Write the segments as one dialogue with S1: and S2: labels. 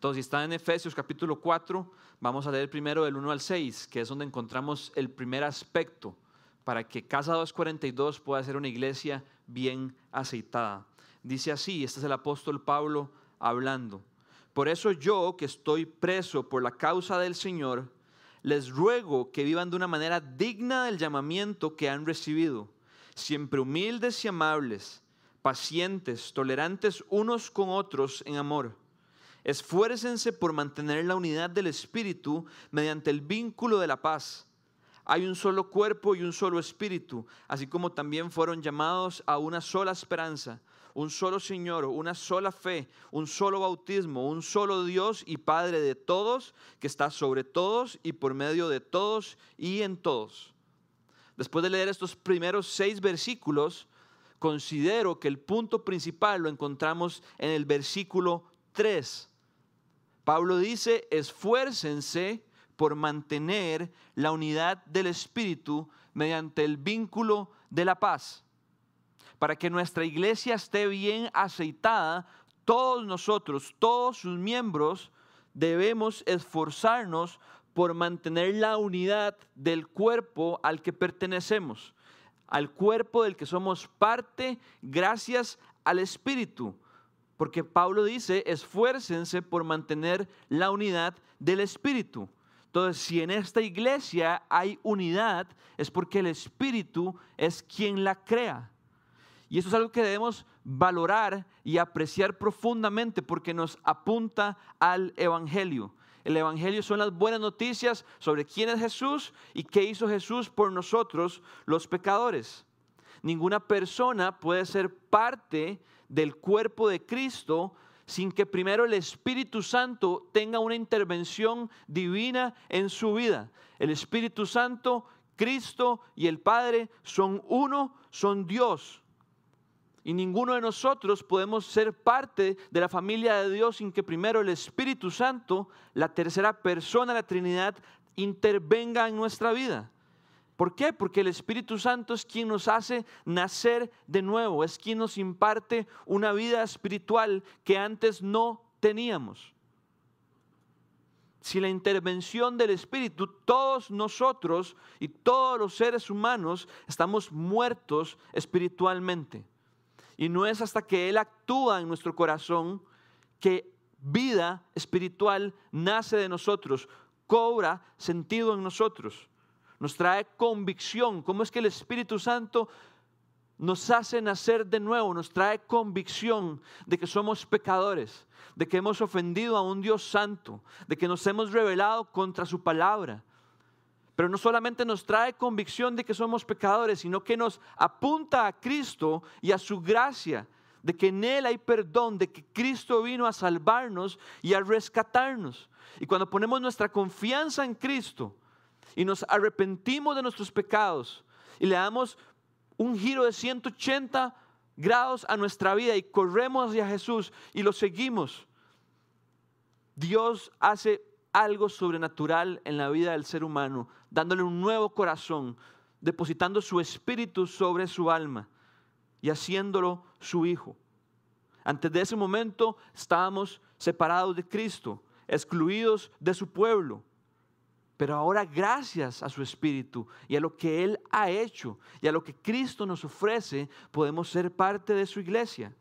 S1: Entonces, si está en Efesios capítulo 4, vamos a leer primero del 1 al 6, que es donde encontramos el primer aspecto para que Casa 242 pueda ser una iglesia bien aceitada. Dice así, este es el apóstol Pablo hablando. Por eso yo, que estoy preso por la causa del Señor, les ruego que vivan de una manera digna del llamamiento que han recibido, siempre humildes y amables, pacientes, tolerantes unos con otros en amor. Esfuércense por mantener la unidad del Espíritu mediante el vínculo de la paz. Hay un solo cuerpo y un solo Espíritu, así como también fueron llamados a una sola esperanza un solo Señor, una sola fe, un solo bautismo, un solo Dios y Padre de todos, que está sobre todos y por medio de todos y en todos. Después de leer estos primeros seis versículos, considero que el punto principal lo encontramos en el versículo 3. Pablo dice, esfuércense por mantener la unidad del Espíritu mediante el vínculo de la paz para que nuestra iglesia esté bien aceitada, todos nosotros, todos sus miembros, debemos esforzarnos por mantener la unidad del cuerpo al que pertenecemos, al cuerpo del que somos parte gracias al Espíritu. Porque Pablo dice, esfuércense por mantener la unidad del Espíritu. Entonces, si en esta iglesia hay unidad, es porque el Espíritu es quien la crea. Y eso es algo que debemos valorar y apreciar profundamente porque nos apunta al Evangelio. El Evangelio son las buenas noticias sobre quién es Jesús y qué hizo Jesús por nosotros, los pecadores. Ninguna persona puede ser parte del cuerpo de Cristo sin que primero el Espíritu Santo tenga una intervención divina en su vida. El Espíritu Santo, Cristo y el Padre son uno, son Dios. Y ninguno de nosotros podemos ser parte de la familia de Dios sin que primero el Espíritu Santo, la tercera persona de la Trinidad, intervenga en nuestra vida. ¿Por qué? Porque el Espíritu Santo es quien nos hace nacer de nuevo, es quien nos imparte una vida espiritual que antes no teníamos. Si la intervención del Espíritu, todos nosotros y todos los seres humanos estamos muertos espiritualmente. Y no es hasta que Él actúa en nuestro corazón que vida espiritual nace de nosotros, cobra sentido en nosotros, nos trae convicción. ¿Cómo es que el Espíritu Santo nos hace nacer de nuevo? Nos trae convicción de que somos pecadores, de que hemos ofendido a un Dios santo, de que nos hemos rebelado contra su palabra pero no solamente nos trae convicción de que somos pecadores, sino que nos apunta a Cristo y a su gracia, de que en Él hay perdón, de que Cristo vino a salvarnos y a rescatarnos. Y cuando ponemos nuestra confianza en Cristo y nos arrepentimos de nuestros pecados y le damos un giro de 180 grados a nuestra vida y corremos hacia Jesús y lo seguimos, Dios hace algo sobrenatural en la vida del ser humano, dándole un nuevo corazón, depositando su espíritu sobre su alma y haciéndolo su hijo. Antes de ese momento estábamos separados de Cristo, excluidos de su pueblo. Pero ahora gracias a su Espíritu y a lo que Él ha hecho y a lo que Cristo nos ofrece, podemos ser parte de su iglesia.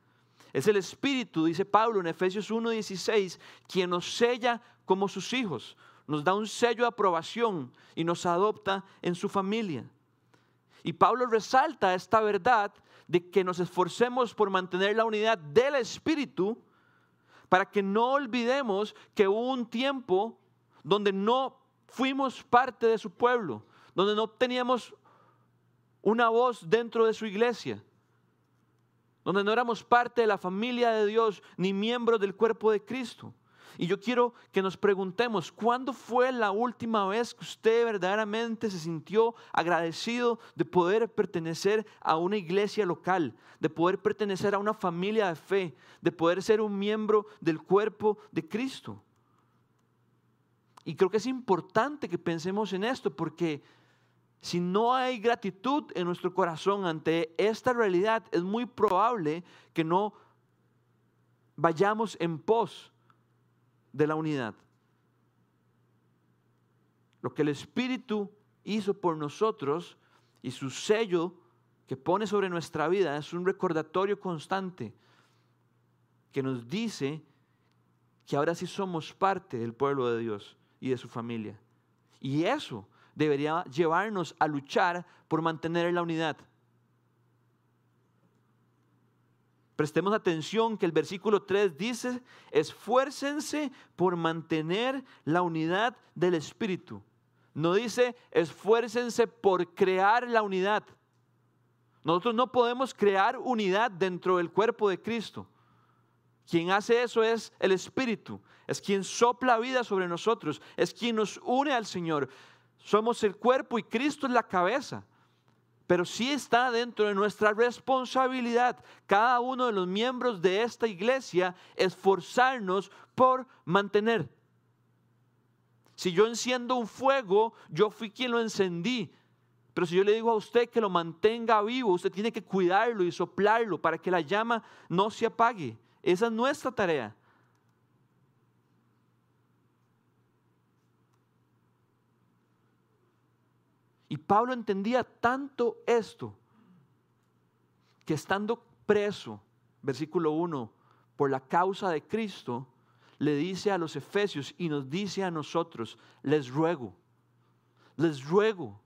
S1: Es el Espíritu, dice Pablo en Efesios 1:16, quien nos sella como sus hijos, nos da un sello de aprobación y nos adopta en su familia. Y Pablo resalta esta verdad de que nos esforcemos por mantener la unidad del Espíritu para que no olvidemos que hubo un tiempo donde no fuimos parte de su pueblo, donde no teníamos una voz dentro de su iglesia, donde no éramos parte de la familia de Dios ni miembros del cuerpo de Cristo. Y yo quiero que nos preguntemos, ¿cuándo fue la última vez que usted verdaderamente se sintió agradecido de poder pertenecer a una iglesia local, de poder pertenecer a una familia de fe, de poder ser un miembro del cuerpo de Cristo? Y creo que es importante que pensemos en esto porque si no hay gratitud en nuestro corazón ante esta realidad, es muy probable que no vayamos en pos de la unidad. Lo que el Espíritu hizo por nosotros y su sello que pone sobre nuestra vida es un recordatorio constante que nos dice que ahora sí somos parte del pueblo de Dios y de su familia. Y eso debería llevarnos a luchar por mantener la unidad. Prestemos atención que el versículo 3 dice, esfuércense por mantener la unidad del Espíritu. No dice, esfuércense por crear la unidad. Nosotros no podemos crear unidad dentro del cuerpo de Cristo. Quien hace eso es el Espíritu, es quien sopla vida sobre nosotros, es quien nos une al Señor. Somos el cuerpo y Cristo es la cabeza. Pero sí está dentro de nuestra responsabilidad, cada uno de los miembros de esta iglesia, esforzarnos por mantener. Si yo enciendo un fuego, yo fui quien lo encendí. Pero si yo le digo a usted que lo mantenga vivo, usted tiene que cuidarlo y soplarlo para que la llama no se apague. Esa es nuestra tarea. Y Pablo entendía tanto esto que estando preso, versículo 1, por la causa de Cristo, le dice a los efesios y nos dice a nosotros, les ruego, les ruego,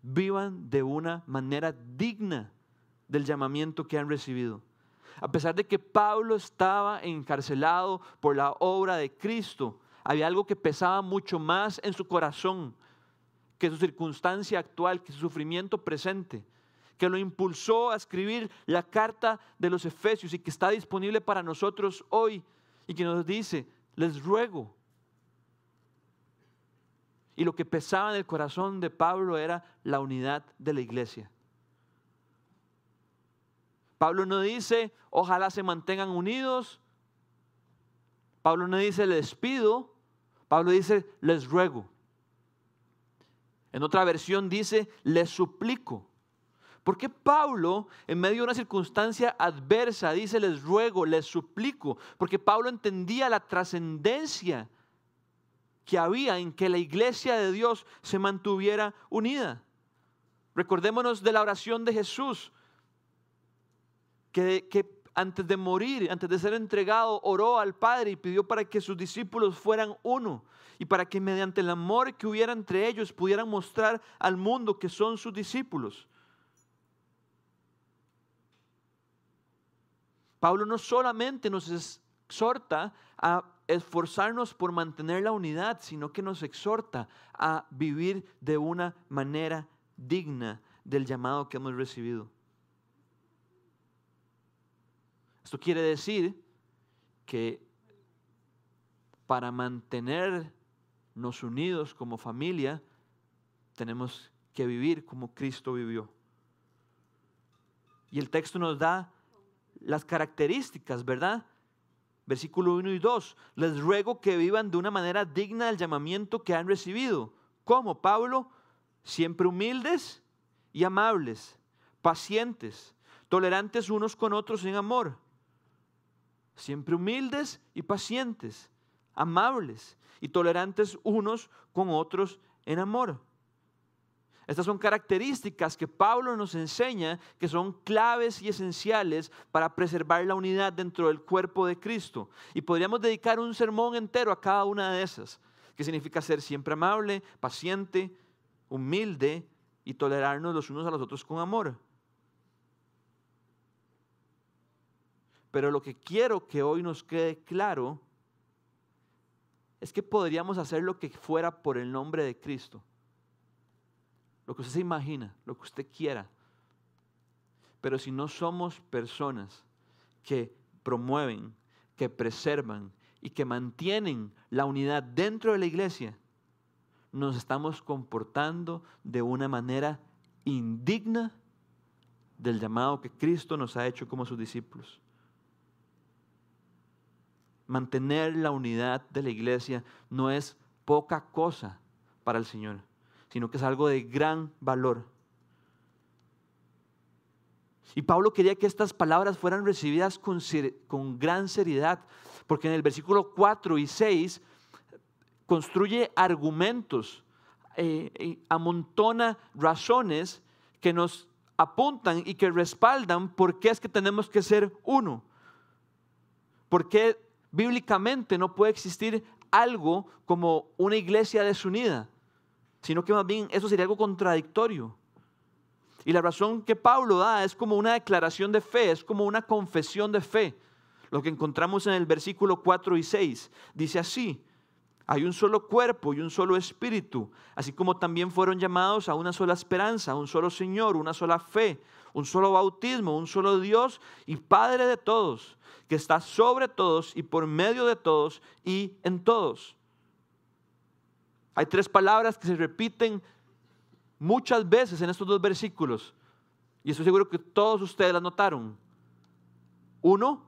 S1: vivan de una manera digna del llamamiento que han recibido. A pesar de que Pablo estaba encarcelado por la obra de Cristo, había algo que pesaba mucho más en su corazón que su circunstancia actual, que su sufrimiento presente, que lo impulsó a escribir la carta de los Efesios y que está disponible para nosotros hoy y que nos dice, les ruego. Y lo que pesaba en el corazón de Pablo era la unidad de la iglesia. Pablo no dice, ojalá se mantengan unidos. Pablo no dice, les pido. Pablo dice, les ruego. En otra versión dice, les suplico. ¿Por qué Pablo, en medio de una circunstancia adversa, dice, les ruego, les suplico? Porque Pablo entendía la trascendencia que había en que la iglesia de Dios se mantuviera unida. Recordémonos de la oración de Jesús que, antes de morir, antes de ser entregado, oró al Padre y pidió para que sus discípulos fueran uno y para que mediante el amor que hubiera entre ellos pudieran mostrar al mundo que son sus discípulos. Pablo no solamente nos exhorta a esforzarnos por mantener la unidad, sino que nos exhorta a vivir de una manera digna del llamado que hemos recibido. Esto quiere decir que para mantenernos unidos como familia, tenemos que vivir como Cristo vivió. Y el texto nos da las características, ¿verdad? Versículo 1 y 2. Les ruego que vivan de una manera digna del llamamiento que han recibido. ¿Cómo, Pablo? Siempre humildes y amables, pacientes, tolerantes unos con otros en amor siempre humildes y pacientes, amables y tolerantes unos con otros en amor. Estas son características que Pablo nos enseña que son claves y esenciales para preservar la unidad dentro del cuerpo de Cristo. Y podríamos dedicar un sermón entero a cada una de esas, que significa ser siempre amable, paciente, humilde y tolerarnos los unos a los otros con amor. Pero lo que quiero que hoy nos quede claro es que podríamos hacer lo que fuera por el nombre de Cristo. Lo que usted se imagina, lo que usted quiera. Pero si no somos personas que promueven, que preservan y que mantienen la unidad dentro de la iglesia, nos estamos comportando de una manera indigna del llamado que Cristo nos ha hecho como sus discípulos mantener la unidad de la iglesia no es poca cosa para el Señor, sino que es algo de gran valor. Y Pablo quería que estas palabras fueran recibidas con, con, gran seriedad, Porque en el versículo 4 y 6 construye argumentos, eh, amontona razones que nos apuntan y que respaldan por qué es que tenemos que ser uno. ¿Por qué bíblicamente no puede existir algo como una iglesia desunida? Sino que más bien eso sería algo contradictorio. Y la razón que Pablo da es como una declaración de fe, es como una confesión de fe. Lo que encontramos en el versículo 4 y 6 dice así, hay un solo cuerpo y un solo espíritu, así como también fueron llamados a una sola esperanza, un solo Señor, una sola fe, un solo bautismo, un solo Dios y Padre de todos, que está sobre todos y por medio de todos y en todos. Hay tres palabras que se repiten muchas veces en estos dos versículos. Y estoy seguro que todos ustedes las notaron. Uno,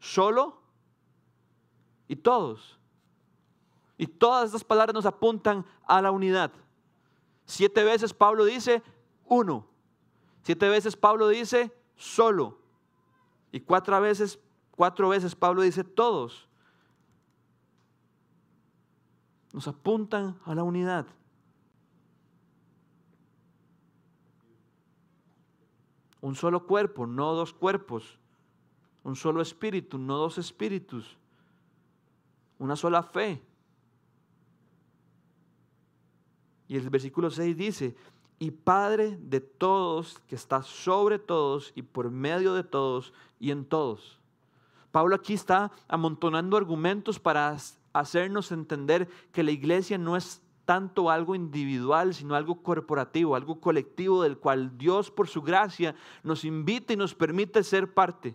S1: solo y todos. Y todas estas palabras nos apuntan a la unidad. Siete veces Pablo dice uno. Siete veces Pablo dice solo. Y cuatro veces, cuatro veces Pablo dice todos. Nos apuntan a la unidad. Un solo cuerpo, no dos cuerpos. Un solo espíritu, no dos espíritus una sola fe. Y el versículo 6 dice, y Padre de todos, que está sobre todos y por medio de todos y en todos. Pablo aquí está amontonando argumentos para hacernos entender que la iglesia no es tanto algo individual, sino algo corporativo, algo colectivo del cual Dios por su gracia nos invita y nos permite ser parte.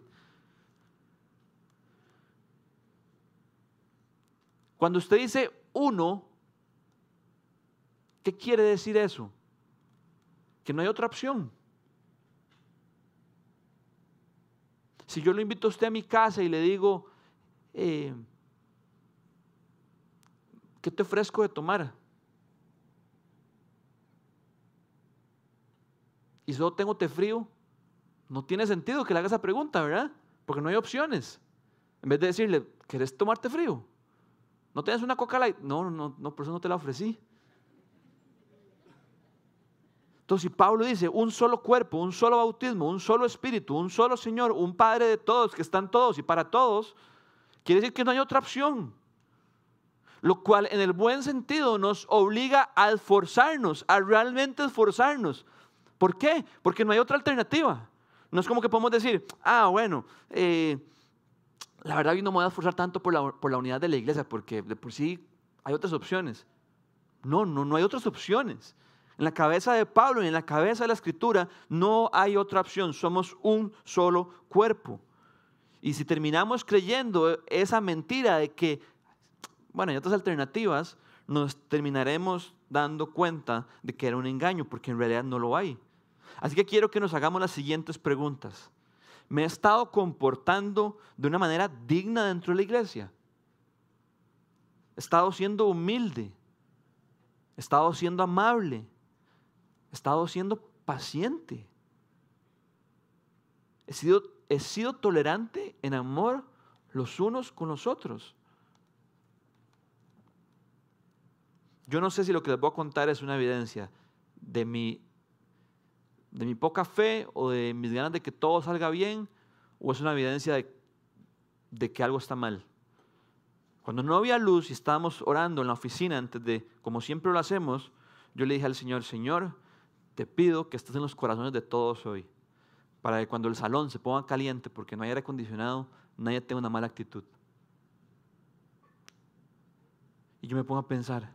S1: Cuando usted dice uno, ¿qué quiere decir eso? Que no hay otra opción. Si yo lo invito a usted a mi casa y le digo, eh, ¿qué te ofrezco de tomar? Y solo tengo té frío, no tiene sentido que le haga esa pregunta, ¿verdad? Porque no hay opciones. En vez de decirle, ¿querés tomarte frío? ¿No tienes una coca light? No, no, no, por eso no te la ofrecí. Entonces, Pablo dice un solo cuerpo, un solo bautismo, un solo espíritu, un solo Señor, un Padre de todos, que están todos y para todos, quiere decir que no hay otra opción. Lo cual en el buen sentido nos obliga a esforzarnos, a realmente esforzarnos. ¿Por qué? Porque no hay otra alternativa. No es como que podemos decir, ah, bueno, eh, la verdad yo no me voy a esforzar tanto por la, unidad de la iglesia, porque de por sí hay otras opciones. No, no, no hay otras opciones. En la cabeza de Pablo y en la cabeza de la escritura no hay otra opción. Somos un solo cuerpo. Y si terminamos creyendo esa mentira de que, bueno, hay otras alternativas, nos terminaremos dando cuenta de que era un engaño, porque en realidad no lo hay. Así que quiero que nos hagamos las siguientes preguntas me he estado comportando de una manera digna dentro de la iglesia. He estado siendo humilde. He estado siendo amable. Estado siendo paciente. He sido, he sido tolerante en amor los unos con los otros. Yo no sé si lo que les voy a contar es una evidencia de mi de mi poca fe o de mis ganas de que todo salga bien o es una evidencia de, de que algo está mal. Cuando no había luz y estábamos orando en la oficina antes de, como siempre lo hacemos, yo le dije al Señor, Señor, te pido que estés en los corazones de todos hoy, para que cuando el salón se ponga caliente porque no hay aire acondicionado, nadie tenga una mala actitud. Y yo me pongo a pensar,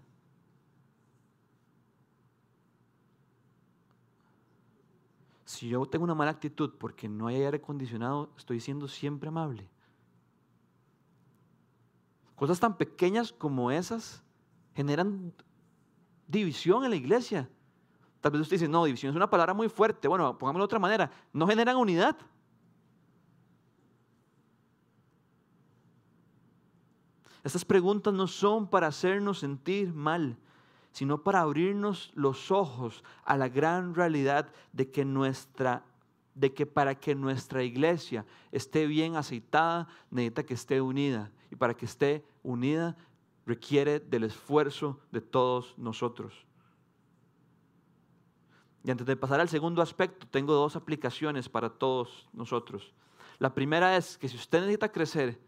S1: Si yo tengo una mala actitud porque no hay aire acondicionado, estoy siendo siempre amable. Cosas tan pequeñas como esas generan división en la iglesia. Tal vez usted dice, no, división es una palabra muy fuerte. Bueno, pongámoslo de otra manera. No generan unidad. Estas preguntas no son para hacernos sentir mal, sino para abrirnos los ojos a la gran realidad de que nuestra de que para que nuestra iglesia esté bien aceitada, necesita que esté unida. Y para que esté unida, requiere del esfuerzo de todos nosotros. Y antes de pasar al segundo aspecto, tengo dos aplicaciones para todos nosotros. La primera es que si usted necesita crecer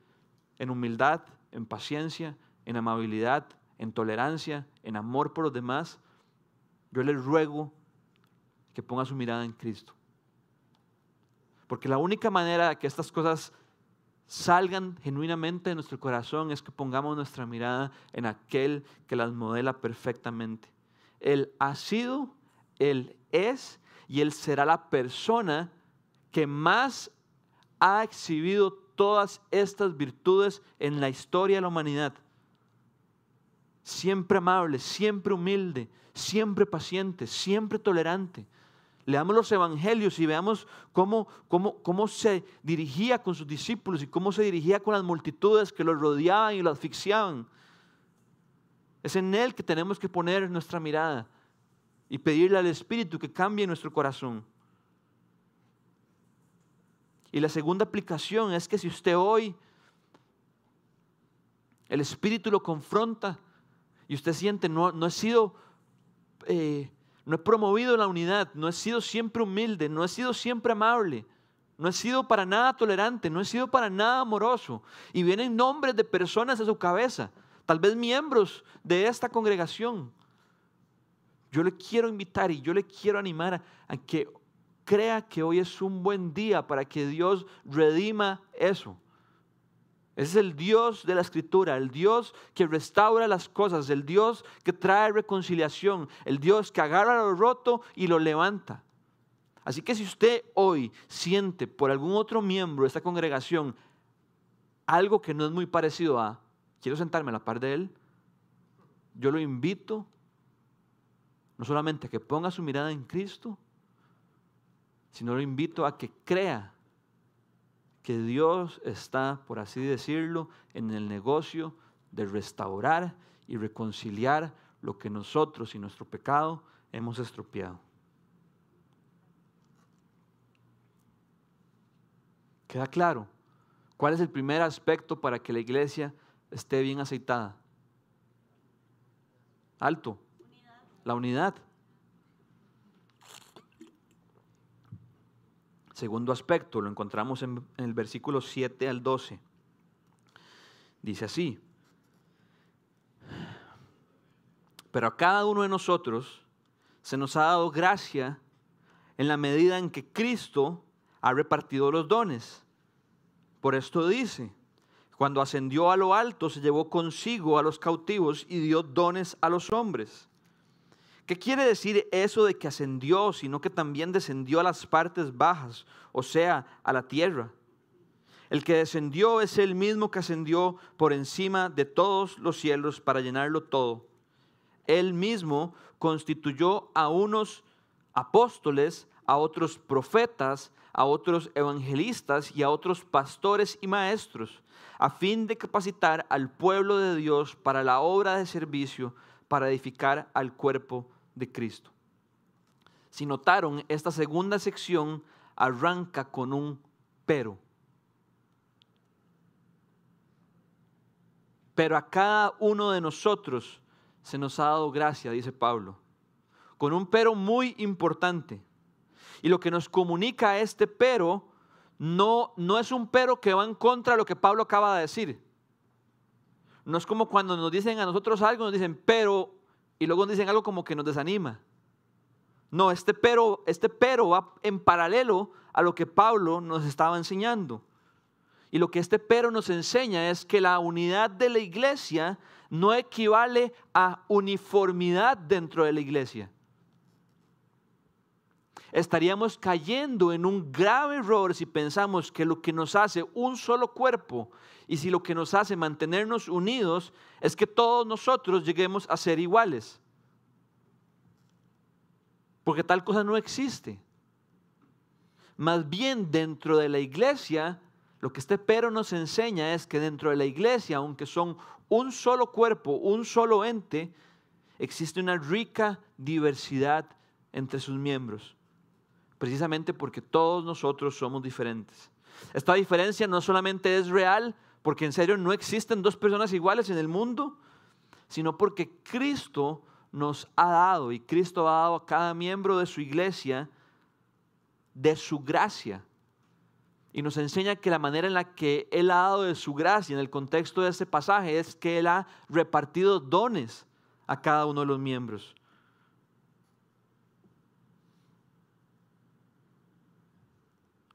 S1: en humildad, en paciencia, en amabilidad, en tolerancia, en amor por los demás, yo le ruego que ponga su mirada en Cristo. Porque la única manera que estas cosas salgan genuinamente de nuestro corazón es que pongamos nuestra mirada en aquel que las modela perfectamente. Él ha sido, Él es y Él será la persona que más ha exhibido todas estas virtudes en la historia de la humanidad. Siempre amable, siempre humilde, siempre paciente, siempre tolerante. Leamos los evangelios y veamos cómo, cómo, cómo se dirigía con sus discípulos y cómo se dirigía con las multitudes que lo rodeaban y lo asfixiaban. Es en Él que tenemos que poner nuestra mirada y pedirle al Espíritu que cambie nuestro corazón. Y la segunda aplicación es que si usted hoy el Espíritu lo confronta y usted siente, no, no he sido eh, no he promovido la unidad, no he sido siempre humilde, no he sido siempre amable, no he sido para nada tolerante, no he sido para nada amoroso. Y vienen nombres de personas a su cabeza, tal vez miembros de esta congregación. Yo le quiero invitar y yo le quiero animar a que crea que hoy es un buen día para que Dios redima eso. Ese es el Dios de la Escritura, el Dios que restaura las cosas, el Dios que trae reconciliación, el Dios que agarra lo roto y lo levanta. Así que si usted hoy siente por algún otro miembro de esta congregación algo que no es muy parecido a, quiero sentarme a la par de él, yo lo invito no solamente que ponga su mirada en Cristo, sino lo invito a que crea que Dios está, por así decirlo, en el negocio de restaurar y reconciliar lo que nosotros y nuestro pecado hemos estropeado. ¿Queda claro? ¿Cuál es el primer aspecto para que la iglesia esté bien aceitada? Alto. La unidad. Segundo aspecto, lo encontramos en, el versículo 7 al 12. Dice así, pero a cada uno de nosotros se nos ha dado gracia en la medida en que Cristo ha repartido los dones. Por esto dice, cuando ascendió a lo alto se llevó consigo a los cautivos y dio dones a los hombres. ¿Qué quiere decir eso de que ascendió, sino que también descendió a las partes bajas, o sea, a la tierra? El que descendió es el mismo que ascendió por encima de todos los cielos para llenarlo todo. Él mismo constituyó a unos apóstoles, a otros profetas, a otros evangelistas y a otros pastores y maestros, a fin de capacitar al pueblo de Dios para la obra de servicio, para edificar al cuerpo de Cristo. Si notaron, esta segunda sección arranca con un pero. Pero a cada uno de nosotros se nos ha dado gracia, dice Pablo, con un pero muy importante. Y lo que nos comunica este pero no, no es un pero que va en contra de lo que Pablo acaba de decir. No es como cuando nos dicen a nosotros algo, nos dicen, pero y luego dicen algo como que nos desanima. No, este pero, este pero va en paralelo a lo que Pablo nos estaba enseñando. Y lo que este pero nos enseña es que la unidad de la iglesia no equivale a uniformidad dentro de la iglesia. Estaríamos cayendo en un grave error si pensamos que lo que nos hace un solo cuerpo y si lo que nos hace mantenernos unidos es que todos nosotros lleguemos a ser iguales. Porque tal cosa no existe. Más bien dentro de la iglesia, lo que este pero nos enseña es que dentro de la iglesia, aunque son un solo cuerpo, un solo ente, existe una rica diversidad entre sus miembros precisamente porque todos nosotros somos diferentes. Esta diferencia no solamente es real, porque en serio no existen dos personas iguales en el mundo, sino porque Cristo nos ha dado y Cristo ha dado a cada miembro de su iglesia de su gracia. Y nos enseña que la manera en la que Él ha dado de su gracia en el contexto de este pasaje es que Él ha repartido dones a cada uno de los miembros.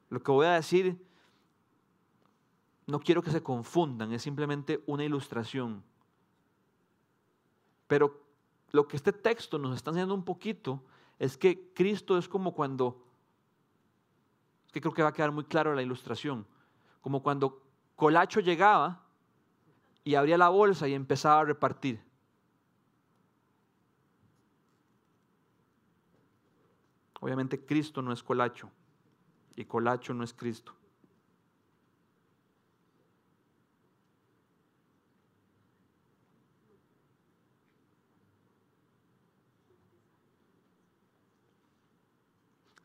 S1: Lo que voy a decir, no quiero que se confundan, es simplemente una ilustración. Pero lo que este texto nos está enseñando un poquito es que Cristo es como cuando, que creo que va a quedar muy claro la ilustración, como cuando Colacho llegaba y abría la bolsa y empezaba a repartir. Obviamente Cristo no es Colacho y Colacho no es Cristo.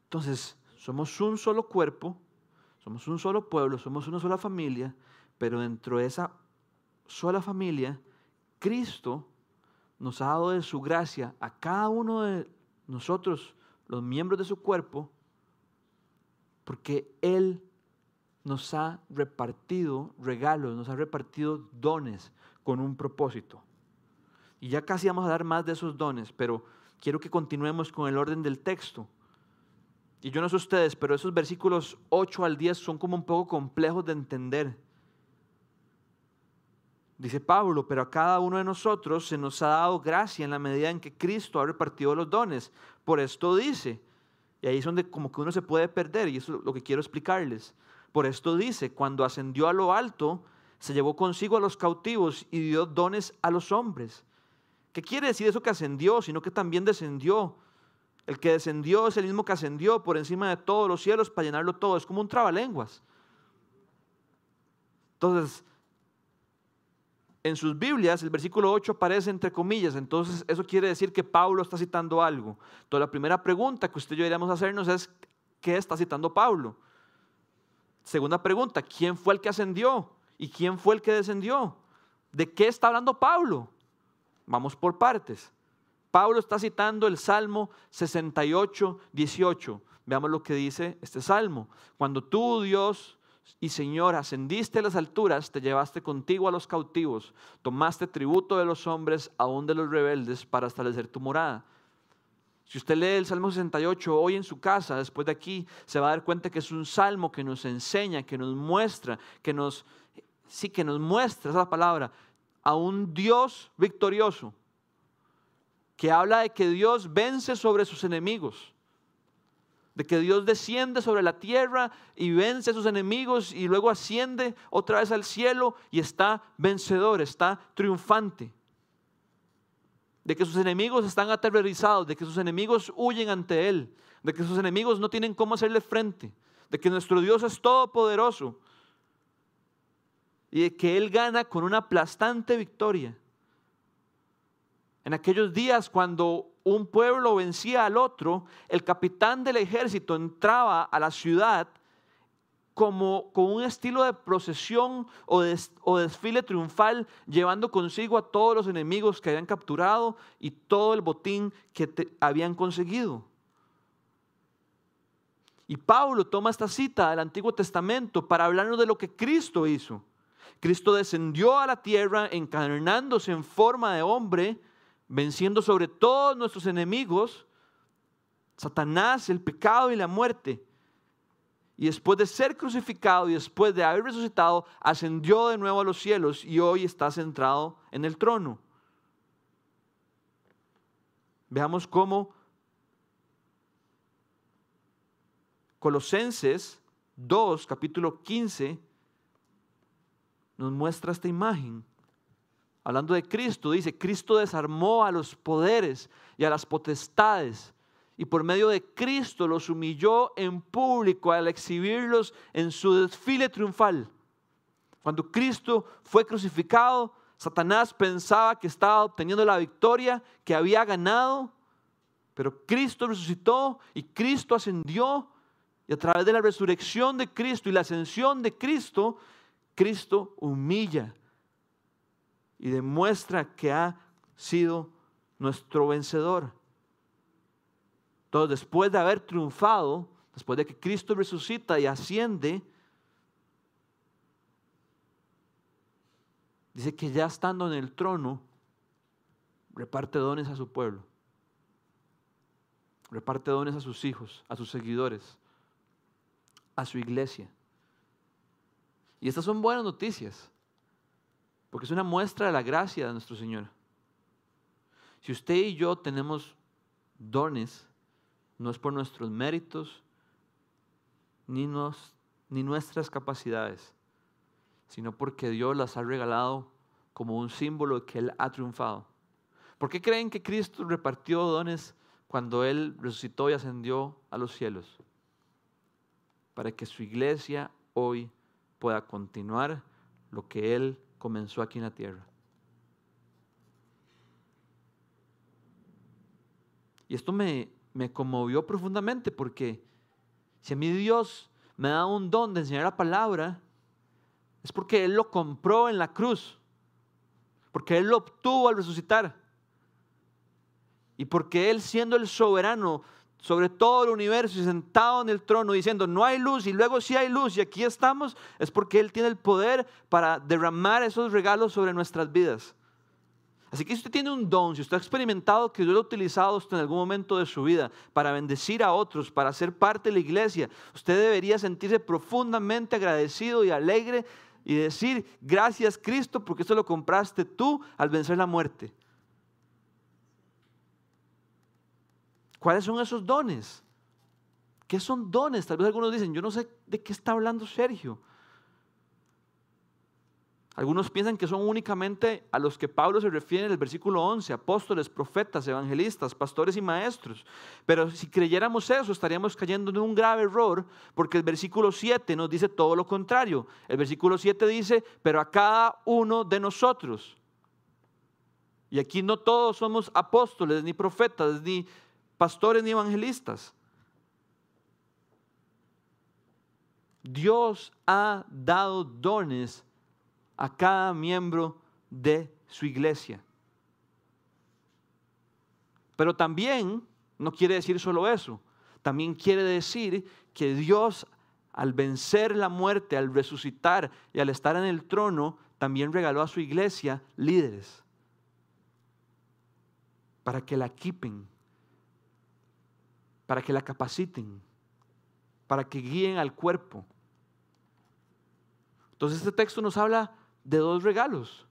S1: Entonces, somos un solo cuerpo, somos un solo pueblo, somos una sola familia, pero dentro de esa sola familia, Cristo nos ha dado de su gracia a cada uno de nosotros, los miembros de su cuerpo, porque Él nos ha repartido regalos, nos ha repartido dones con un propósito. Y ya casi vamos a dar más de esos dones, pero quiero que continuemos con el orden del texto. Y yo no sé ustedes, pero esos versículos 8 al 10 son como un poco complejos de entender. Dice Pablo, pero a cada uno de nosotros se nos ha dado gracia en la medida en que Cristo ha repartido los dones. Por esto dice, y ahí es donde como que uno se puede perder, y eso es lo que quiero explicarles. Por esto dice, cuando ascendió a lo alto, se llevó consigo a los cautivos y dio dones a los hombres. ¿Qué quiere decir eso que ascendió, sino que también descendió? El que descendió es el mismo que ascendió por encima de todos los cielos para llenarlo todo. Es como un trabalenguas. Entonces, en sus Biblias el versículo 8 aparece entre comillas, entonces eso quiere decir que Pablo está citando algo. Entonces la primera pregunta que usted y yo deberíamos hacernos es, ¿qué está citando Pablo? Segunda pregunta, ¿quién fue el que ascendió? ¿Y quién fue el que descendió? ¿De qué está hablando Pablo? Vamos por partes. Pablo está citando el Salmo 68, 18. Veamos lo que dice este Salmo. Cuando tú, Dios, y Señor, ascendiste a las alturas, te llevaste contigo a los cautivos, tomaste tributo de los hombres, aún de los rebeldes, para establecer tu morada. Si usted lee el Salmo 68 hoy en su casa, después de aquí, se va a dar cuenta que es un salmo que nos enseña, que nos muestra, que nos, sí, que nos muestra esa palabra, a un Dios victorioso, que habla de que Dios vence sobre sus enemigos de que Dios desciende sobre la tierra y vence a sus enemigos y luego asciende otra vez al cielo y está vencedor, está triunfante. De que sus enemigos están aterrorizados, de que sus enemigos huyen ante Él, de que sus enemigos no tienen cómo hacerle frente, de que nuestro Dios es todopoderoso y de que Él gana con una aplastante victoria. En aquellos días cuando un pueblo vencía al otro, el capitán del ejército entraba a la ciudad como con un estilo de procesión o, desfile triunfal, llevando consigo a todos los enemigos que habían capturado y todo el botín que habían conseguido. Y Pablo toma esta cita del Antiguo Testamento para hablarnos de lo que Cristo hizo. Cristo descendió a la tierra encarnándose en forma de hombre, venciendo sobre todos nuestros enemigos, Satanás, el pecado y la muerte. Y después de ser crucificado y después de haber resucitado, ascendió de nuevo a los cielos y hoy está centrado en el trono. Veamos cómo Colosenses 2, capítulo 15, nos muestra esta imagen hablando de Cristo, dice, Cristo desarmó a los poderes y a las potestades y por medio de Cristo los humilló en público al exhibirlos en su desfile triunfal. Cuando Cristo fue crucificado, Satanás pensaba que estaba obteniendo la victoria, que había ganado, pero Cristo resucitó y Cristo ascendió y a través de la resurrección de Cristo y la ascensión de Cristo, Cristo humilla y demuestra que ha sido nuestro vencedor. Entonces, después de haber triunfado, después de que Cristo resucita y asciende, dice que ya estando en el trono, reparte dones a su pueblo, reparte dones a sus hijos, a sus seguidores, a su iglesia. Y estas son buenas noticias, porque es una muestra de la gracia de nuestro Señor. Si usted y yo tenemos dones, no es por nuestros méritos ni, ni nuestras capacidades, sino porque Dios las ha regalado como un símbolo de que Él ha triunfado. ¿Por qué creen que Cristo repartió dones cuando Él resucitó y ascendió a los cielos? Para que su iglesia hoy pueda continuar lo que Él comenzó aquí en la tierra. Y esto me, me conmovió profundamente porque si a mí Dios me da un don de enseñar la palabra, es porque Él lo compró en la cruz, porque Él lo obtuvo al resucitar. Y porque Él siendo el soberano sobre todo el universo y sentado en el trono diciendo, no hay luz y luego sí hay luz y aquí estamos, es porque Él tiene el poder para derramar esos regalos sobre nuestras vidas. Así que si usted tiene un don, si usted ha experimentado que Dios lo ha utilizado usted en algún momento de su vida para bendecir a otros, para ser parte de la iglesia, usted debería sentirse profundamente agradecido y alegre y decir, gracias Cristo, porque esto lo compraste tú al vencer la muerte. ¿Cuáles son esos dones? ¿Qué son dones? Tal vez algunos dicen, yo no sé de qué está hablando Sergio. Algunos piensan que son únicamente a los que Pablo se refiere en el versículo 11, apóstoles, profetas, evangelistas, pastores y maestros. Pero si creyéramos eso, estaríamos cayendo en un grave error, porque el versículo 7 nos dice todo lo contrario. El versículo 7 dice, pero a cada uno de nosotros. Y aquí no todos somos apóstoles, ni profetas, ni pastores ni evangelistas. Dios ha dado dones a cada miembro de su iglesia. Pero también no quiere decir solo eso. También quiere decir que Dios al vencer la muerte, al resucitar y al estar en el trono, también regaló a su iglesia líderes para que la equipen, para que la capaciten, para que guíen al cuerpo. Entonces este texto nos habla de dos regalos.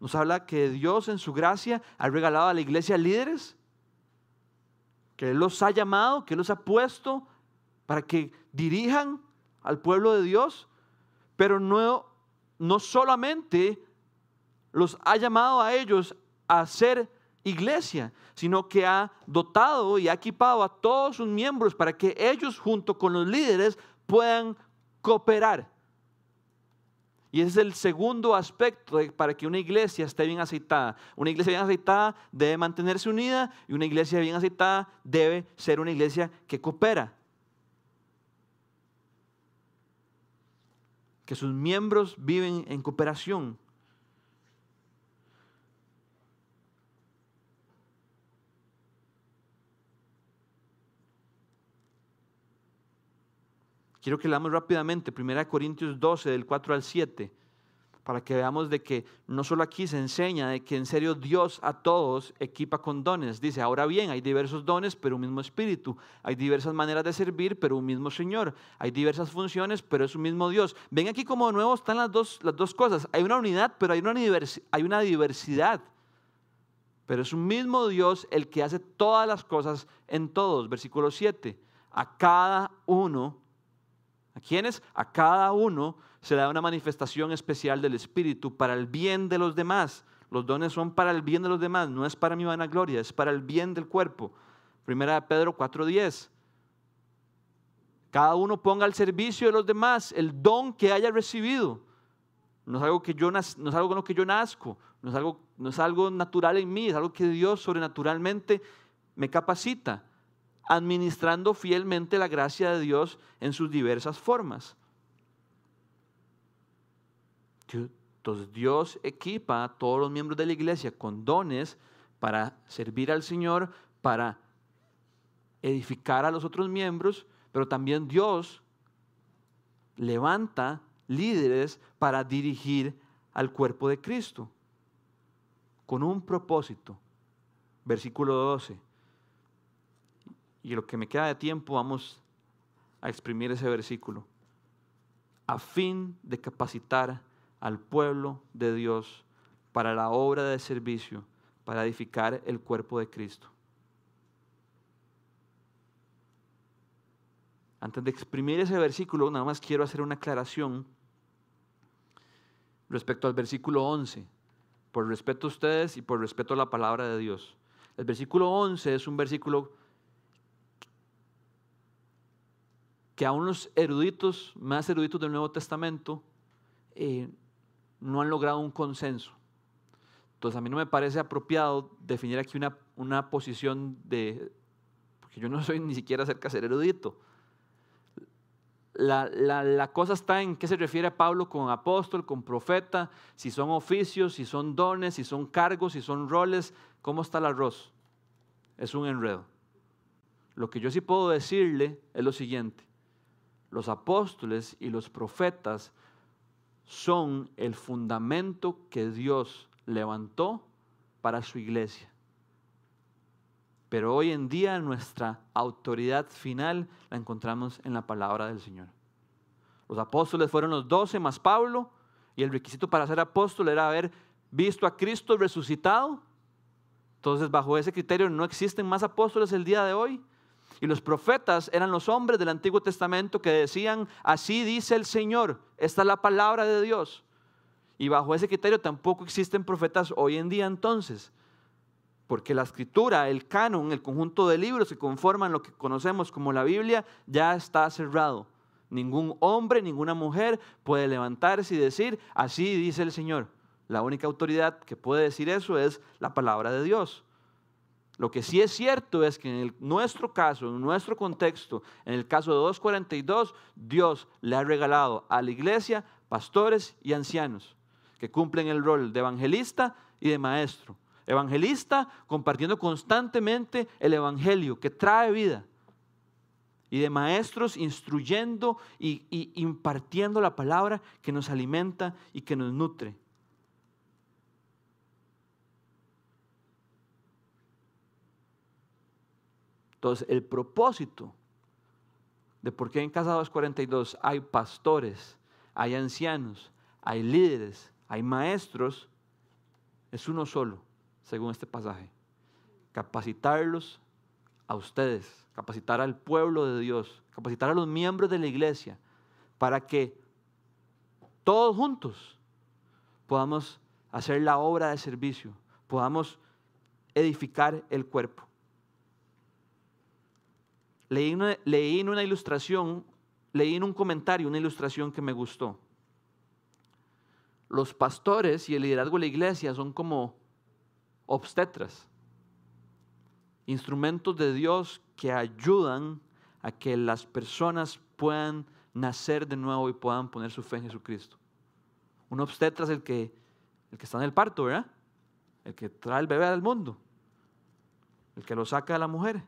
S1: Nos habla que Dios en su gracia ha regalado a la iglesia líderes, que Él los ha llamado, que Él los ha puesto para que dirijan al pueblo de Dios, pero no, no solamente los ha llamado a ellos a ser iglesia, sino que ha dotado y ha equipado a todos sus miembros para que ellos junto con los líderes puedan cooperar. Y ese es el segundo aspecto para que una iglesia esté bien aceitada. Una iglesia bien aceitada debe mantenerse unida y una iglesia bien aceitada debe ser una iglesia que coopera. Que sus miembros viven en cooperación. Quiero que leamos rápidamente 1 Corintios 12, del 4 al 7, para que veamos de que no solo aquí se enseña de que en serio Dios a todos equipa con dones. Dice, ahora bien, hay diversos dones, pero un mismo espíritu. Hay diversas maneras de servir, pero un mismo Señor. Hay diversas funciones, pero es un mismo Dios. Ven aquí como de nuevo están las dos, las dos cosas. Hay una unidad, pero hay una, hay una diversidad. Pero es un mismo Dios el que hace todas las cosas en todos. Versículo 7. A cada uno ¿A quiénes? A cada uno se le da una manifestación especial del Espíritu para el bien de los demás. Los dones son para el bien de los demás, no es para mi vanagloria, es para el bien del cuerpo. Primera de Pedro 4:10. Cada uno ponga al servicio de los demás el don que haya recibido. No es algo, que yo, no es algo con lo que yo nazco, no es, algo, no es algo natural en mí, es algo que Dios sobrenaturalmente me capacita administrando fielmente la gracia de Dios en sus diversas formas. Entonces Dios equipa a todos los miembros de la iglesia con dones para servir al Señor, para edificar a los otros miembros, pero también Dios levanta líderes para dirigir al cuerpo de Cristo con un propósito. Versículo 12. Y lo que me queda de tiempo vamos a exprimir ese versículo. A fin de capacitar al pueblo de Dios para la obra de servicio, para edificar el cuerpo de Cristo. Antes de exprimir ese versículo, nada más quiero hacer una aclaración respecto al versículo 11, por respeto a ustedes y por respeto a la palabra de Dios. El versículo 11 es un versículo que a unos eruditos, más eruditos del Nuevo Testamento, eh, no han logrado un consenso. Entonces a mí no me parece apropiado definir aquí una, una posición de, porque yo no soy ni siquiera cerca de ser erudito. La, la, la, cosa está en qué se refiere Pablo con apóstol, con profeta, si son oficios, si son dones, si son cargos, si son roles, ¿cómo está el arroz? Es un enredo. Lo que yo sí puedo decirle es lo siguiente, los apóstoles y los profetas son el fundamento que Dios levantó para su iglesia. Pero hoy en día nuestra autoridad final la encontramos en la palabra del Señor. Los apóstoles fueron los doce más Pablo y el requisito para ser apóstol era haber visto a Cristo resucitado. Entonces bajo ese criterio no existen más apóstoles el día de hoy. Y los profetas eran los hombres del Antiguo Testamento que decían, así dice el Señor, esta es la palabra de Dios. Y bajo ese criterio tampoco existen profetas hoy en día entonces, porque la escritura, el canon, el conjunto de libros que conforman lo que conocemos como la Biblia, ya está cerrado. Ningún hombre, ninguna mujer puede levantarse y decir, así dice el Señor. La única autoridad que puede decir eso es la palabra de Dios. Lo que sí es cierto es que en nuestro caso, en nuestro contexto, en el caso de 242, Dios le ha regalado a la iglesia pastores y ancianos que cumplen el rol de evangelista y de maestro. Evangelista compartiendo constantemente el evangelio que trae vida. Y de maestros instruyendo y, y impartiendo la palabra que nos alimenta y que nos nutre. Entonces, el propósito de por qué en Casa 242 hay pastores, hay ancianos, hay líderes, hay maestros, es uno solo, según este pasaje. Capacitarlos a ustedes, capacitar al pueblo de Dios, capacitar a los miembros de la iglesia, para que todos juntos podamos hacer la obra de servicio, podamos edificar el cuerpo. Leí, en una ilustración, leí en un comentario una ilustración que me gustó. Los pastores y el liderazgo de la iglesia son como obstetras, instrumentos de Dios que ayudan a que las personas puedan nacer de nuevo y puedan poner su fe en Jesucristo. Un obstetra es el que, el que está en el parto, ¿verdad? El que trae el bebé al mundo, el que lo saca de la mujer.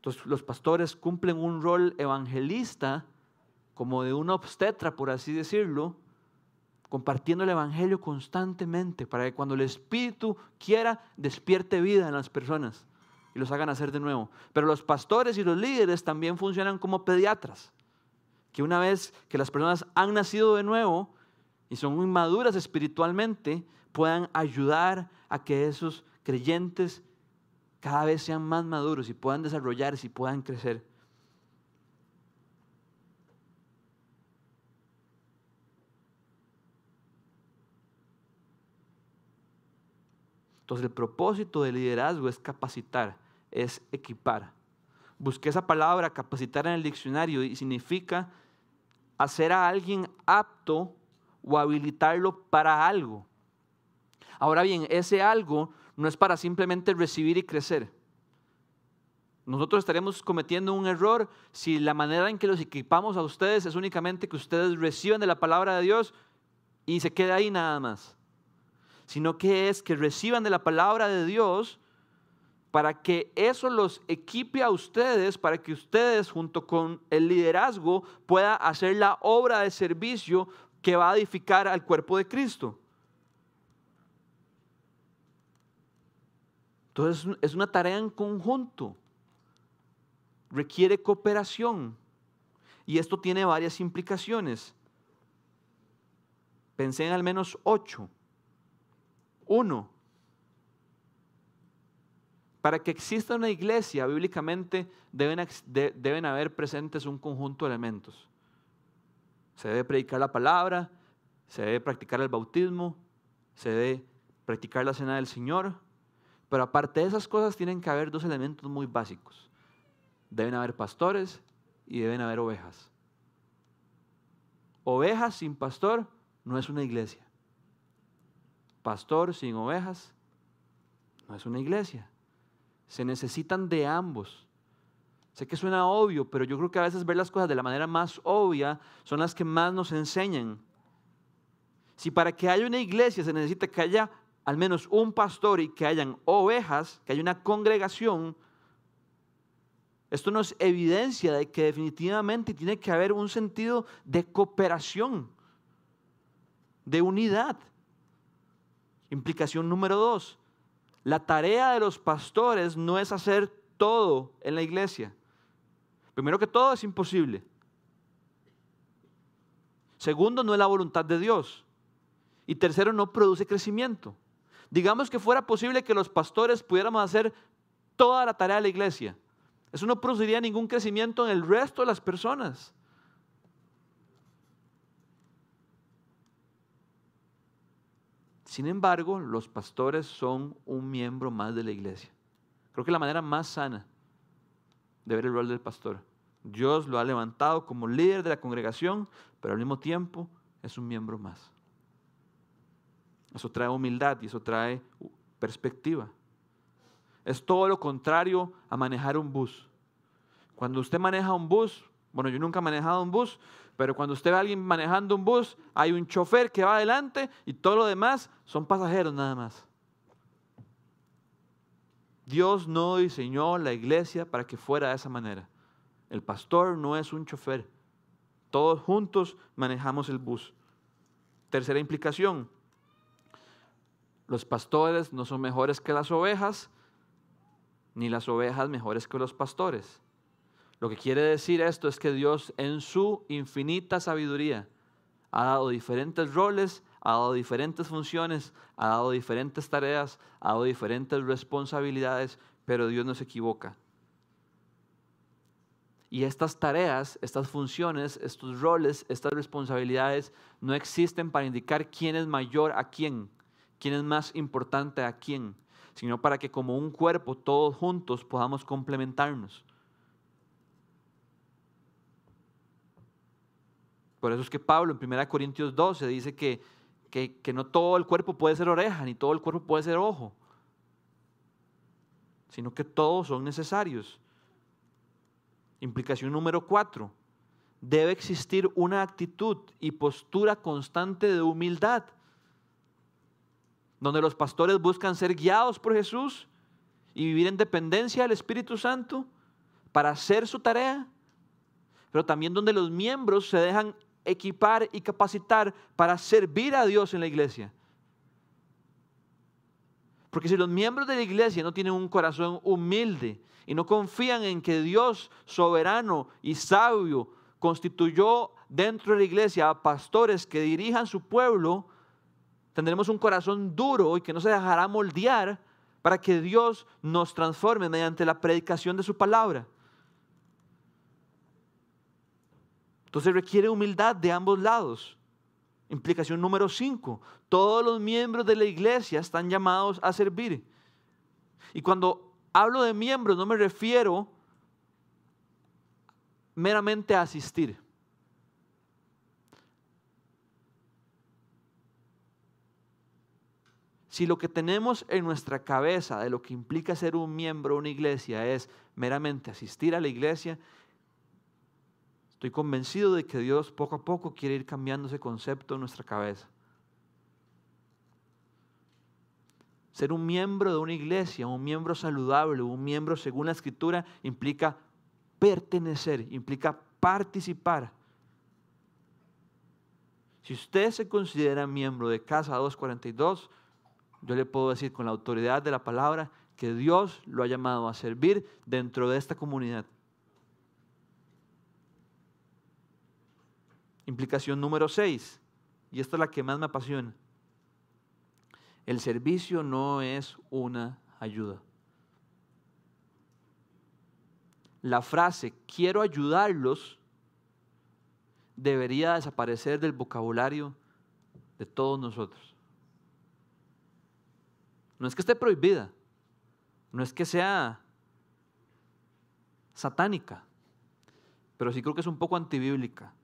S1: Entonces los pastores cumplen un rol evangelista como de una obstetra, por así decirlo, compartiendo el Evangelio constantemente para que cuando el Espíritu quiera despierte vida en las personas y los hagan hacer de nuevo. Pero los pastores y los líderes también funcionan como pediatras, que una vez que las personas han nacido de nuevo y son muy maduras espiritualmente, puedan ayudar a que esos creyentes cada vez sean más maduros y puedan desarrollarse y puedan crecer. Entonces el propósito del liderazgo es capacitar, es equipar. Busqué esa palabra capacitar en el diccionario y significa hacer a alguien apto o habilitarlo para algo. Ahora bien, ese algo no es para simplemente recibir y crecer. Nosotros estaremos cometiendo un error si la manera en que los equipamos a ustedes es únicamente que ustedes reciban de la palabra de Dios y se quede ahí nada más. Sino que es que reciban de la palabra de Dios para que eso los equipe a ustedes, para que ustedes junto con el liderazgo pueda hacer la obra de servicio que va a edificar al cuerpo de Cristo. Entonces es una tarea en conjunto, requiere cooperación y esto tiene varias implicaciones. Pensé en al menos ocho. Uno, para que exista una iglesia, bíblicamente deben, deben haber presentes un conjunto de elementos. Se debe predicar la palabra, se debe practicar el bautismo, se debe practicar la cena del Señor, pero aparte de esas cosas tienen que haber dos elementos muy básicos. Deben haber pastores y deben haber ovejas. Ovejas sin pastor no es una iglesia. Pastor sin ovejas no es una iglesia. Se necesitan de ambos. Sé que suena obvio, pero yo creo que a veces ver las cosas de la manera más obvia son las que más nos enseñan. Si para que haya una iglesia se necesita que haya al menos un pastor y que hayan ovejas, que haya una congregación, esto nos evidencia de que definitivamente tiene que haber un sentido de cooperación, de unidad. Implicación número dos, la tarea de los pastores no es hacer todo en la iglesia. Primero que todo es imposible. Segundo, no es la voluntad de Dios. Y tercero, no produce crecimiento. Digamos que fuera posible que los pastores pudiéramos hacer toda la tarea de la iglesia. Eso no produciría ningún crecimiento en el resto de las personas. Sin embargo, los pastores son un miembro más de la iglesia. Creo que la manera más sana de ver el rol del pastor. Dios lo ha levantado como líder de la congregación, pero al mismo tiempo es un miembro más. Eso trae humildad y eso trae perspectiva. Es todo lo contrario a manejar un bus. Cuando usted maneja un bus, bueno, yo nunca he manejado un bus, pero cuando usted ve a alguien manejando un bus, hay un chofer que va adelante y todo lo demás son pasajeros nada más. Dios no diseñó la iglesia para que fuera de esa manera. El pastor no es un chofer. Todos juntos manejamos el bus. Tercera implicación. Los pastores no son mejores que las ovejas, ni las ovejas mejores que los pastores. Lo que quiere decir esto es que Dios en su infinita sabiduría ha dado diferentes roles, ha dado diferentes funciones, ha dado diferentes tareas, ha dado diferentes responsabilidades, pero Dios no se equivoca. Y estas tareas, estas funciones, estos roles, estas responsabilidades no existen para indicar quién es mayor a quién, quién es más importante a quién, sino para que como un cuerpo todos juntos podamos complementarnos. Por eso es que Pablo en 1 Corintios 12 dice que, que, no todo el cuerpo puede ser oreja, ni todo el cuerpo puede ser ojo, sino que todos son necesarios. Implicación número 4. Debe existir una actitud y postura constante de humildad, donde los pastores buscan ser guiados por Jesús y vivir en dependencia del Espíritu Santo para hacer su tarea, pero también donde los miembros se dejan equipar y capacitar para servir a Dios en la iglesia. Porque si los miembros de la iglesia no tienen un corazón humilde y no confían en que Dios soberano y sabio constituyó dentro de la iglesia a pastores que dirijan su pueblo, tendremos un corazón duro y que no se dejará moldear para que Dios nos transforme mediante la predicación de su palabra. Entonces requiere humildad de ambos lados. Implicación número 5. Todos los miembros de la iglesia están llamados a servir. Y cuando hablo de miembros no me refiero meramente a asistir. Si lo que tenemos en nuestra cabeza de lo que implica ser un miembro de una iglesia es meramente asistir a la iglesia, estoy convencido de que Dios poco a poco quiere ir cambiando ese concepto en nuestra cabeza. Ser un miembro de una iglesia, un miembro saludable, un miembro según la escritura, implica pertenecer, implica participar. Si usted se considera miembro de Casa 242, yo le puedo decir con la autoridad de la palabra que Dios lo ha llamado a servir dentro de esta comunidad. Implicación número 6, y esta es la que más me apasiona. El servicio no es una ayuda. La frase quiero ayudarlos debería desaparecer del vocabulario de todos nosotros. No es que esté prohibida, no es que sea satánica, pero sí creo que es un poco antibíblica.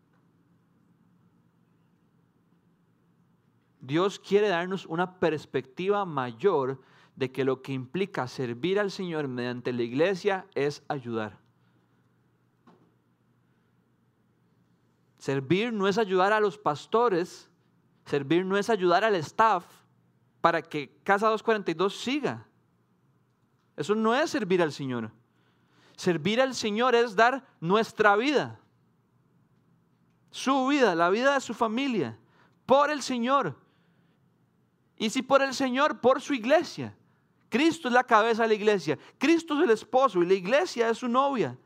S1: Dios quiere darnos una perspectiva mayor de que lo que implica servir al Señor mediante la iglesia es ayudar. Servir no es ayudar a los pastores, servir no es ayudar al staff, para que Casa 242 siga. Eso no es servir al Señor. Servir al Señor es dar nuestra vida, su vida, la vida de su familia, por el Señor. Y si por el Señor, por su iglesia. Cristo es la cabeza de la iglesia, Cristo es el esposo y la iglesia es su novia.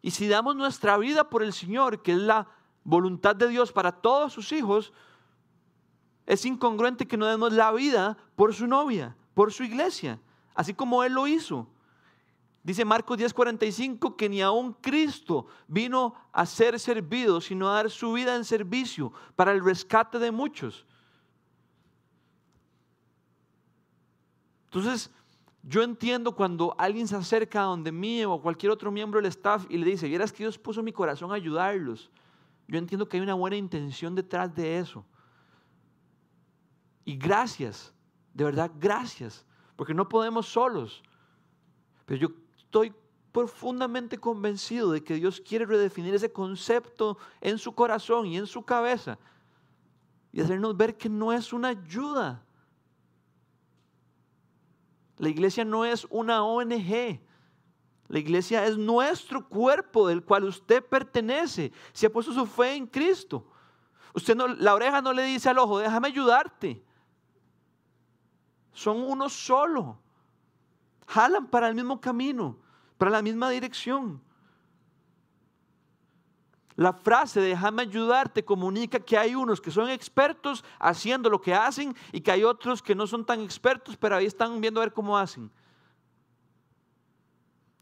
S1: Y si damos nuestra vida por el Señor, que es la voluntad de Dios para todos sus hijos, es incongruente que no demos la vida por su novia, por su iglesia, así como Él lo hizo. Dice Marcos 10:45 que ni aun Cristo vino a ser servido, sino a dar su vida en servicio para el rescate de muchos. Entonces, yo entiendo cuando alguien se acerca a donde mí o cualquier otro miembro del staff y le dice, vieras que Dios puso mi corazón a ayudarlos. Yo entiendo que hay una buena intención detrás de eso. Y gracias, de verdad, gracias, porque no podemos solos. Pero yo estoy profundamente convencido de que Dios quiere redefinir ese concepto en su corazón y en su cabeza y hacernos ver que no es una ayuda. La iglesia no es una ONG. La iglesia es nuestro cuerpo del cual usted pertenece. Si ha puesto su fe en Cristo. Usted no, la oreja no le dice al ojo, déjame ayudarte son uno solo. Jalan para el mismo camino, para la misma dirección. La frase déjame ayudarte comunica que hay unos que son expertos haciendo lo que hacen y que hay otros que no son tan expertos, pero ahí están viendo a ver cómo hacen.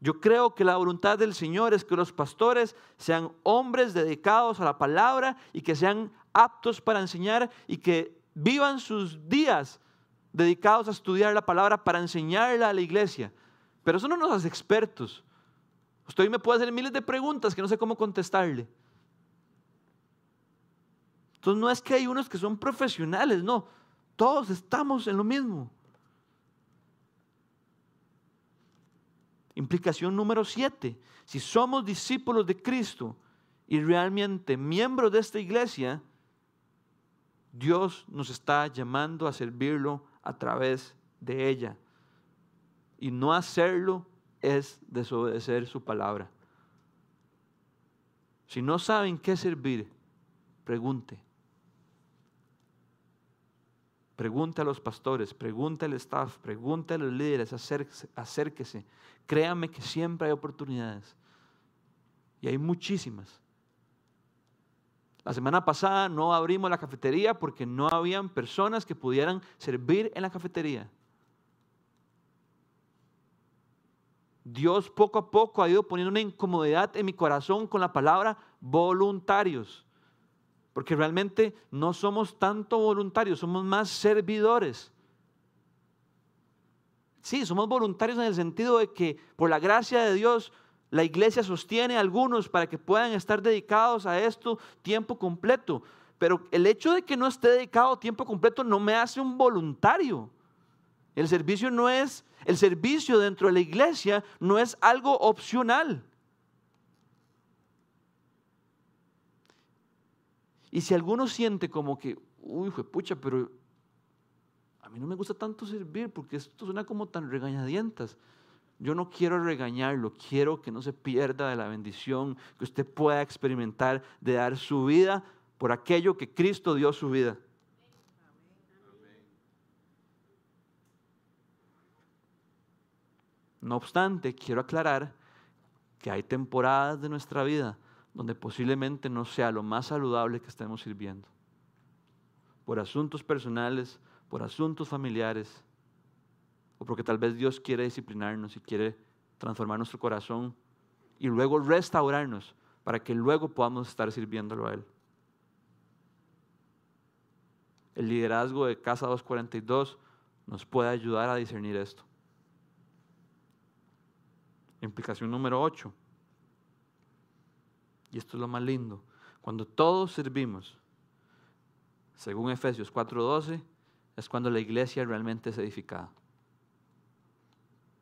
S1: Yo creo que la voluntad del Señor es que los pastores sean hombres dedicados a la palabra y que sean aptos para enseñar y que vivan sus días dedicados a estudiar la palabra para enseñarla a la iglesia. Pero eso no nos hace expertos. Usted me puede hacer miles de preguntas que no sé cómo contestarle. Entonces no es que hay unos que son profesionales, no. Todos estamos en lo mismo. Implicación número siete. Si somos discípulos de Cristo y realmente miembros de esta iglesia, Dios nos está llamando a servirlo a través de ella. Y no hacerlo es desobedecer su palabra. Si no saben qué servir, pregunte. Pregunte a los pastores, pregunte al staff, pregunte a los líderes, acérquese, acérquese. Créame que siempre hay oportunidades. Y hay muchísimas. La semana pasada no abrimos la cafetería porque no habían personas que pudieran servir en la cafetería. Dios poco a poco ha ido poniendo una incomodidad en mi corazón con la palabra voluntarios. Porque realmente no somos tanto voluntarios, somos más servidores. Sí, somos voluntarios en el sentido de que por la gracia de Dios la iglesia sostiene a algunos para que puedan estar dedicados a esto tiempo completo, pero el hecho de que no esté dedicado tiempo completo no me hace un voluntario. El servicio no es, el servicio dentro de la iglesia no es algo opcional. Y si alguno siente como que, uy, pucha, pero a mí no me gusta tanto servir porque esto suena como tan regañadientas. Yo no quiero regañarlo, quiero que no se pierda de la bendición que usted pueda experimentar de dar su vida por aquello que Cristo dio su vida. No obstante, quiero aclarar que hay temporadas de nuestra vida donde posiblemente no sea lo más saludable que estemos sirviendo. Por asuntos personales, por asuntos familiares, o porque tal vez Dios quiere disciplinarnos y quiere transformar nuestro corazón y luego restaurarnos para que luego podamos estar sirviéndolo a Él. El liderazgo de Casa 242 nos puede ayudar a discernir esto. Implicación número 8. Y esto es lo más lindo. Cuando todos servimos, según Efesios 4:12, es cuando la iglesia realmente es edificada.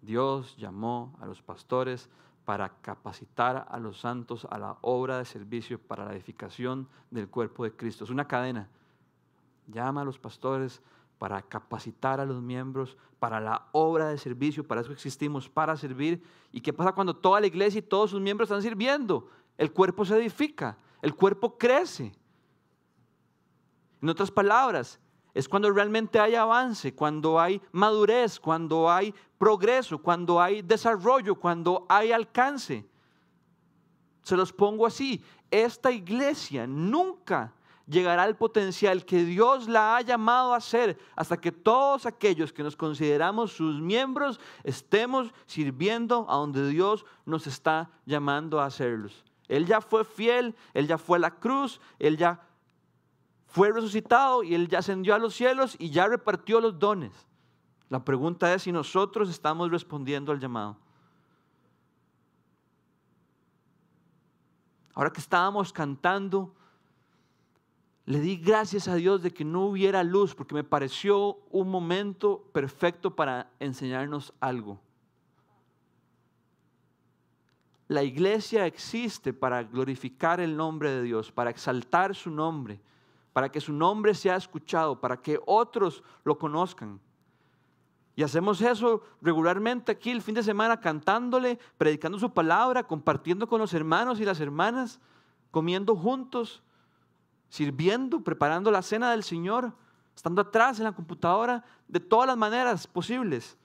S1: Dios llamó a los pastores para capacitar a los santos a la obra de servicio para la edificación del cuerpo de Cristo. Es una cadena. Llama a los pastores para capacitar a los miembros para la obra de servicio, para eso existimos, para servir. ¿Y qué pasa cuando toda la iglesia y todos sus miembros están sirviendo? el cuerpo se edifica, el cuerpo crece. En otras palabras, es cuando realmente hay avance, cuando hay madurez, cuando hay progreso, cuando hay desarrollo, cuando hay alcance. Se los pongo así, esta iglesia nunca llegará al potencial que Dios la ha llamado a ser hasta que todos aquellos que nos consideramos sus miembros estemos sirviendo a donde Dios nos está llamando a hacerlos. Él ya fue fiel, Él ya fue a la cruz, Él ya fue resucitado y Él ya ascendió a los cielos y ya repartió los dones. La pregunta es si nosotros estamos respondiendo al llamado. Ahora que estábamos cantando, le di gracias a Dios de que no hubiera luz porque me pareció un momento perfecto para enseñarnos algo. La iglesia existe para glorificar el nombre de Dios, para exaltar su nombre, para que su nombre sea escuchado, para que otros lo conozcan. Y hacemos eso regularmente aquí el fin de semana, cantándole, predicando su palabra, compartiendo con los hermanos y las hermanas, comiendo juntos, sirviendo, preparando la cena del Señor, estando atrás en la computadora, de todas las maneras posibles.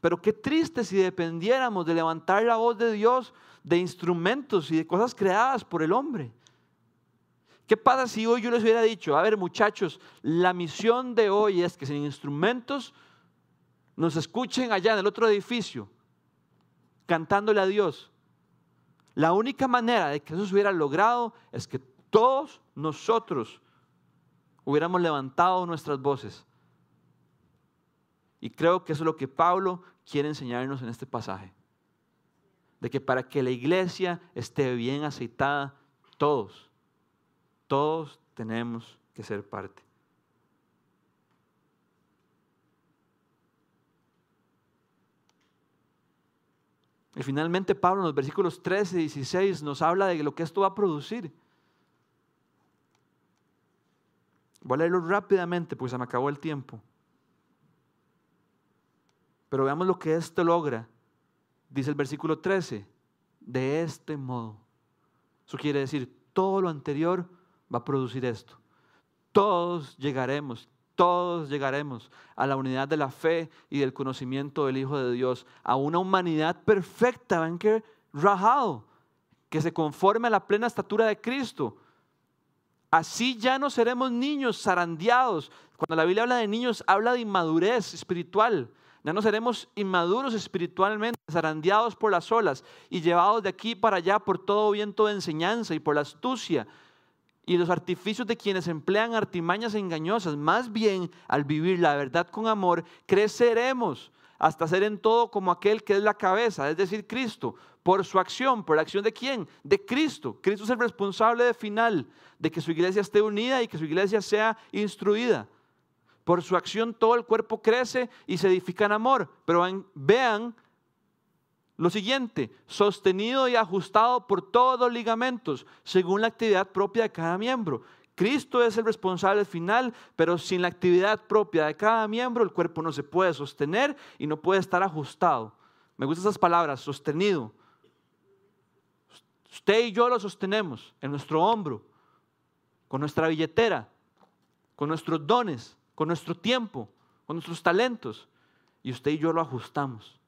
S1: Pero qué triste si dependiéramos de levantar la voz de Dios de instrumentos y de cosas creadas por el hombre. ¿Qué pasa si hoy yo les hubiera dicho, a ver muchachos, la misión de hoy es que sin instrumentos nos escuchen allá en el otro edificio, cantándole a Dios? La única manera de que eso se hubiera logrado es que todos nosotros hubiéramos levantado nuestras voces. Y creo que eso es lo que Pablo quiere enseñarnos en este pasaje. De que para que la iglesia esté bien aceitada, todos, todos tenemos que ser parte. Y finalmente Pablo en los versículos 13 y 16 nos habla de lo que esto va a producir. Voy a leerlo rápidamente porque se me acabó el tiempo. Pero veamos lo que esto logra. Dice el versículo 13, de este modo. Eso quiere decir, todo lo anterior va a producir esto. Todos llegaremos, todos llegaremos a la unidad de la fe y del conocimiento del Hijo de Dios, a una humanidad perfecta, que rajado, que se conforme a la plena estatura de Cristo. Así ya no seremos niños zarandeados. Cuando la Biblia habla de niños, habla de inmadurez espiritual. Ya no seremos inmaduros espiritualmente, zarandeados por las olas y llevados de aquí para allá por todo viento de enseñanza y por la astucia y los artificios de quienes emplean artimañas engañosas. Más bien, al vivir la verdad con amor, creceremos hasta ser en todo como aquel que es la cabeza, es decir, Cristo, por su acción, por la acción de quién? De Cristo. Cristo es el responsable de final, de que su iglesia esté unida y que su iglesia sea instruida. Por su acción todo el cuerpo crece y se edifica en amor. Pero vean lo siguiente, sostenido y ajustado por todos los ligamentos, según la actividad propia de cada miembro. Cristo es el responsable final, pero sin la actividad propia de cada miembro, el cuerpo no se puede sostener y no puede estar ajustado. Me gustan esas palabras, sostenido. Usted y yo lo sostenemos en nuestro hombro, con nuestra billetera, con nuestros dones, con nuestro tiempo, con nuestros talentos. Y usted y yo lo ajustamos,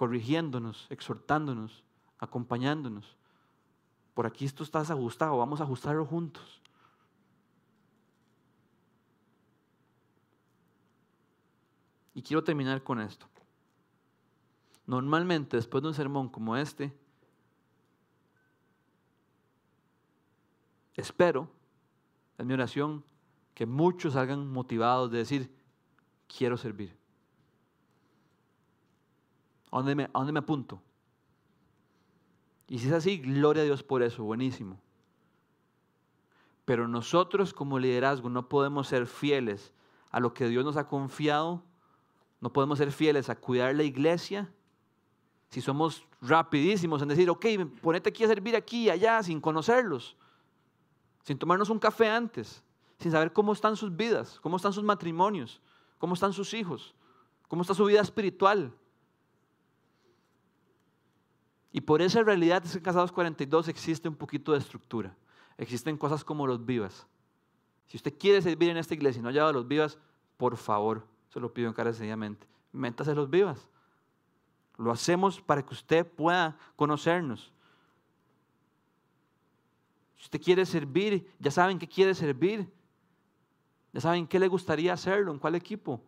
S1: corrigiéndonos, exhortándonos, acompañándonos por aquí esto está desajustado, vamos a ajustarlo juntos. Y quiero terminar con esto. Normalmente después de un sermón como este, espero, en mi oración, que muchos salgan motivados de decir, quiero servir. ¿A dónde me, a dónde me apunto? Y si es así, gloria a Dios por eso, buenísimo. Pero nosotros como liderazgo no podemos ser fieles a lo que Dios nos ha confiado, no podemos ser fieles a cuidar la iglesia si somos rapidísimos en decir, ok, ponete aquí a servir aquí y allá sin conocerlos, sin tomarnos un café antes, sin saber cómo están sus vidas, cómo están sus matrimonios, cómo están sus hijos, cómo está su vida espiritual. Y por esa realidad de Casados 42 existe un poquito de estructura. Existen cosas como los vivas. Si usted quiere servir en esta iglesia y no ha llevado los vivas, por favor, se lo pido encarecidamente, métase los vivas. Lo hacemos para que usted pueda conocernos. Si usted quiere servir, ya saben qué quiere servir. Ya saben qué le gustaría hacerlo, en cuál equipo.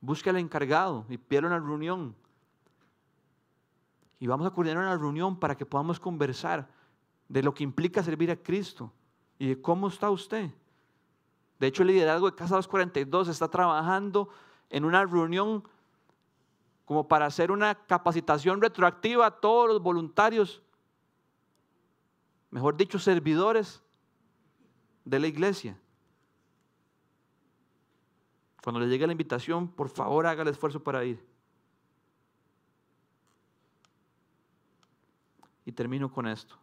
S1: Busque al encargado y pierda una reunión y vamos a coordinar una reunión para que podamos conversar de lo que implica servir a Cristo y de cómo está usted. De hecho, el liderazgo de Casa 242 está trabajando en una reunión como para hacer una capacitación retroactiva a todos los voluntarios, mejor dicho, servidores de la iglesia. Cuando le llegue la invitación, por favor haga el esfuerzo para ir. Y termino con esto.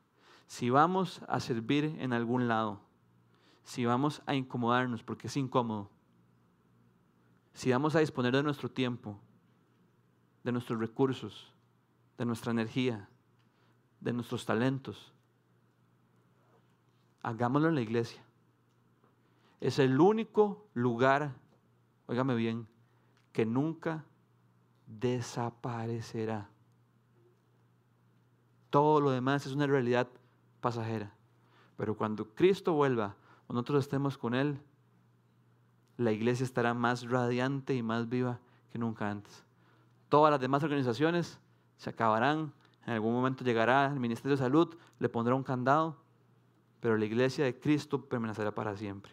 S1: Si vamos a servir en algún lado, si vamos a incomodarnos porque es incómodo, si vamos a disponer de nuestro tiempo, de nuestros recursos, de nuestra energía, de nuestros talentos, hagámoslo en la iglesia. Es el único lugar, óigame bien, que nunca desaparecerá. Todo lo demás es una realidad pasajera. Pero cuando Cristo vuelva, o nosotros estemos con Él, la iglesia estará más radiante y más viva que nunca antes. Todas las demás organizaciones se acabarán, en algún momento llegará el Ministerio de Salud, le pondrá un candado, pero la iglesia de Cristo permanecerá para siempre.